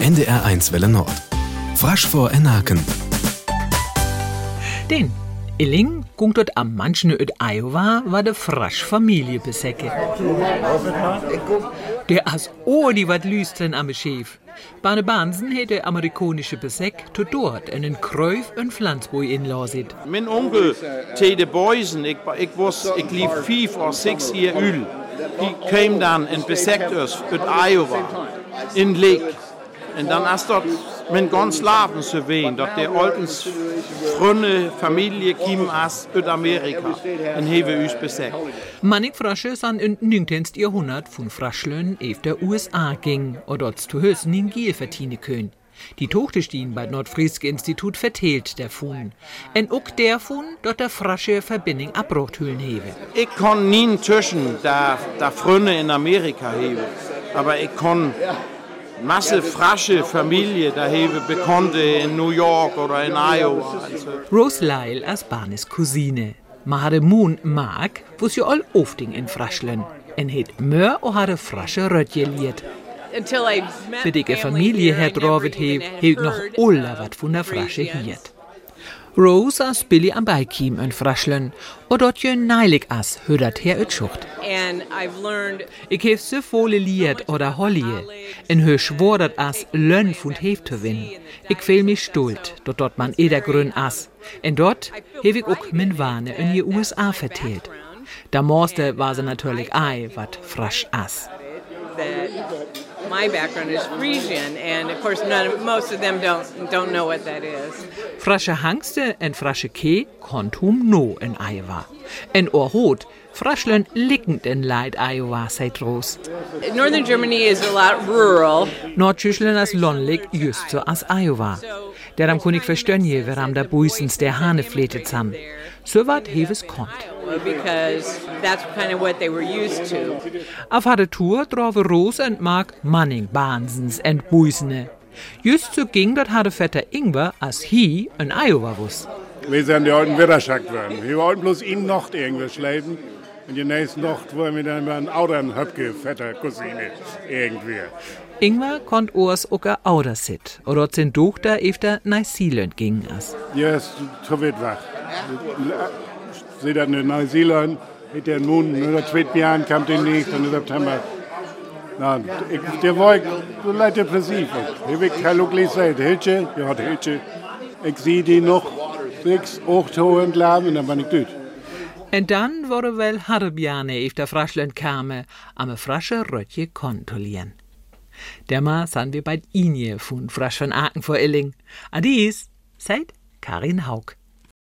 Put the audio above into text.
NDR1 Welle Nord. Frasch vor Enaken. Den Illing gungt dort am manchen öd Iowa war de frasch Familie besäcke. Der as die wat lüstern am Schäf. Bane Bansen hätte der amerikanische Besäck to dort einen Kräuf und Pflanzboi inlasit. Mijn onkel Tede Boysen, ik, ik was, ik liep vijf of zes jaar oud. Die kwam dan en bezegt ons uit Iowa, in Lake. En dan is dat mijn ganz leven zo ween, dat de altens groene familie kwam aus Amerika. En hebben ons bezegt. Mannig Frasche san im 19. Jahrhundert von Fraschlön ef der USA ging, und dort zu Hösen in Gier vertiene können. Die Tochter stehen bei Nordfrieske Institut verteilt der Fun. En ook der Fun, dort der Frasche Verbindung Abrothüllen hebe. Ik kon niet tussen der, der Freunde in Amerika hebben, aber ik kon masse frasche Familie da hebben Bekannte in New York oder in Iowa. Also, Rose Lyle als Barnes Cousine. Ma hadde Moon Mark, wo sie all ofting in Fraschlön. En het mör och hade Frasche Rötje liet. until I met Für die family Familie here, I her never dravet even heb, had heb noch of wat von der Frasche Frisians. Rose as Billy am Beikiem in Fraschlön, und dort jön neilig as, hödert her I've learned Ik heb so volle liert oder hollie, en hör schwordert as lönn von hef zu win. Ik fühl mich stolz, dort dort man eder grün as. En dort hef ik ook min Wane in die USA verteilt. Da morste war sie natürlich ei, wat frasch as. My background is Frisian, and of course, none most of them don't don't know what that is. Frasche Hangste en frasche Kee kont hum no in Iowa. En oorhot, fraschlen lickend in Leid Iowa, seit Ros. Northern Germany is a lot rural, Nordschüschlen as lonlig just so as Iowa. Deram kun ik verstönje, warum da buisens der Hane fletet sam. So wat heves kont. because that's kind of what they were used to. Auf hadde Tour drove Ros en Mark Manning Bansens en buisene. Just so ging dat hadde vetter Ingwer as hi in Iowa wus. Wir sind die alten Widerschakt werden. Wir wollten bloß ihn noch irgendwie schleiden. Und die nächste Nacht wollen wir dann mal einen anderen Höpke, fetter Cousine, irgendwie. Ingwer kont oors oka ouder sit, oder sin Tochter efter Neuseeland ging as. Ja, ist zu weit wach. Sie dann in Neuseeland, mit den Mund, nur zwei Jahren kam den nicht, und im September. Na, ich, der war so leid depressiv. Ich habe keine gesagt, Hilche, ja, Hilche. Ich sehe die noch sechs, acht Tage lang und dann bin ich tot. En dan worden wel harbjane efter Fraschland kame, am frasche Rötje kontrollieren. Derma san wir bei Inje von Frasch von Aken vor Illing. Adis, seid Karin Haug.